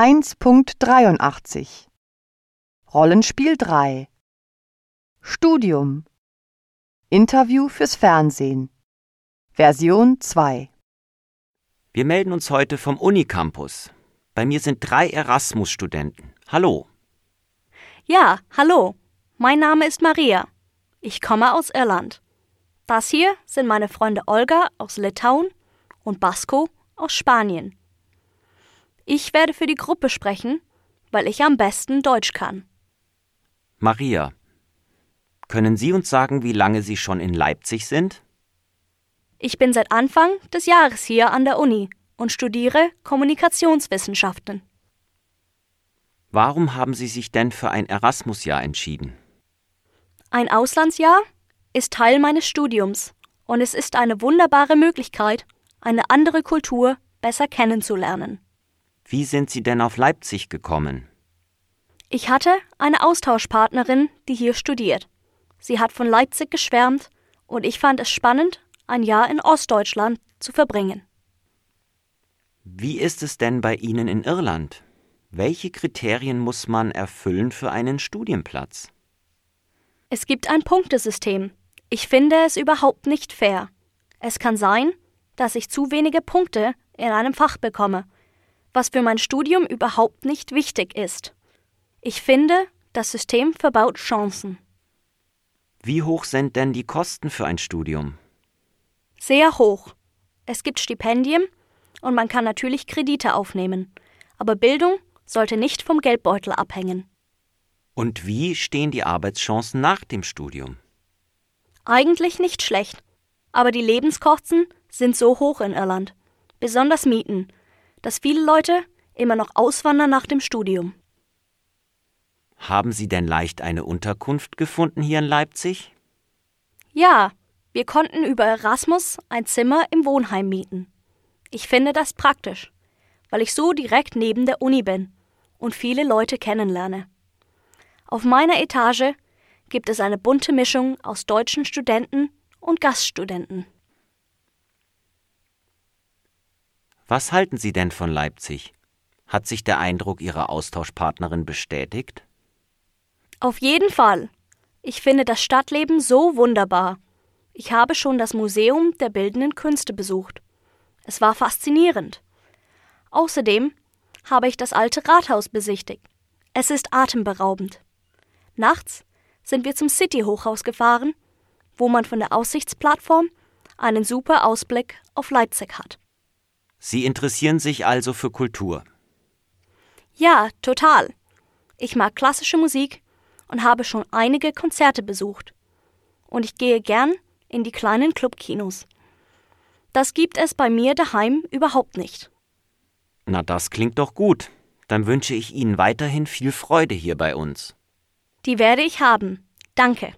1.83 Rollenspiel 3 Studium Interview fürs Fernsehen Version 2 Wir melden uns heute vom Unicampus. Bei mir sind drei Erasmus-Studenten. Hallo. Ja, hallo. Mein Name ist Maria. Ich komme aus Irland. Das hier sind meine Freunde Olga aus Litauen und Basko aus Spanien. Ich werde für die Gruppe sprechen, weil ich am besten Deutsch kann. Maria, können Sie uns sagen, wie lange Sie schon in Leipzig sind? Ich bin seit Anfang des Jahres hier an der Uni und studiere Kommunikationswissenschaften. Warum haben Sie sich denn für ein Erasmus-Jahr entschieden? Ein Auslandsjahr ist Teil meines Studiums und es ist eine wunderbare Möglichkeit, eine andere Kultur besser kennenzulernen. Wie sind Sie denn auf Leipzig gekommen? Ich hatte eine Austauschpartnerin, die hier studiert. Sie hat von Leipzig geschwärmt und ich fand es spannend, ein Jahr in Ostdeutschland zu verbringen. Wie ist es denn bei Ihnen in Irland? Welche Kriterien muss man erfüllen für einen Studienplatz? Es gibt ein Punktesystem. Ich finde es überhaupt nicht fair. Es kann sein, dass ich zu wenige Punkte in einem Fach bekomme, was für mein Studium überhaupt nicht wichtig ist. Ich finde, das System verbaut Chancen. Wie hoch sind denn die Kosten für ein Studium? Sehr hoch. Es gibt Stipendien und man kann natürlich Kredite aufnehmen. Aber Bildung sollte nicht vom Geldbeutel abhängen. Und wie stehen die Arbeitschancen nach dem Studium? Eigentlich nicht schlecht. Aber die Lebenskosten sind so hoch in Irland, besonders Mieten, dass viele Leute immer noch auswandern nach dem Studium. Haben Sie denn leicht eine Unterkunft gefunden hier in Leipzig? Ja, wir konnten über Erasmus ein Zimmer im Wohnheim mieten. Ich finde das praktisch, weil ich so direkt neben der Uni bin und viele Leute kennenlerne. Auf meiner Etage gibt es eine bunte Mischung aus deutschen Studenten und Gaststudenten. Was halten Sie denn von Leipzig? Hat sich der Eindruck Ihrer Austauschpartnerin bestätigt? Auf jeden Fall. Ich finde das Stadtleben so wunderbar. Ich habe schon das Museum der Bildenden Künste besucht. Es war faszinierend. Außerdem habe ich das alte Rathaus besichtigt. Es ist atemberaubend. Nachts sind wir zum City-Hochhaus gefahren, wo man von der Aussichtsplattform einen super Ausblick auf Leipzig hat. Sie interessieren sich also für Kultur. Ja, total. Ich mag klassische Musik und habe schon einige Konzerte besucht. Und ich gehe gern in die kleinen Clubkinos. Das gibt es bei mir daheim überhaupt nicht. Na, das klingt doch gut. Dann wünsche ich Ihnen weiterhin viel Freude hier bei uns. Die werde ich haben. Danke.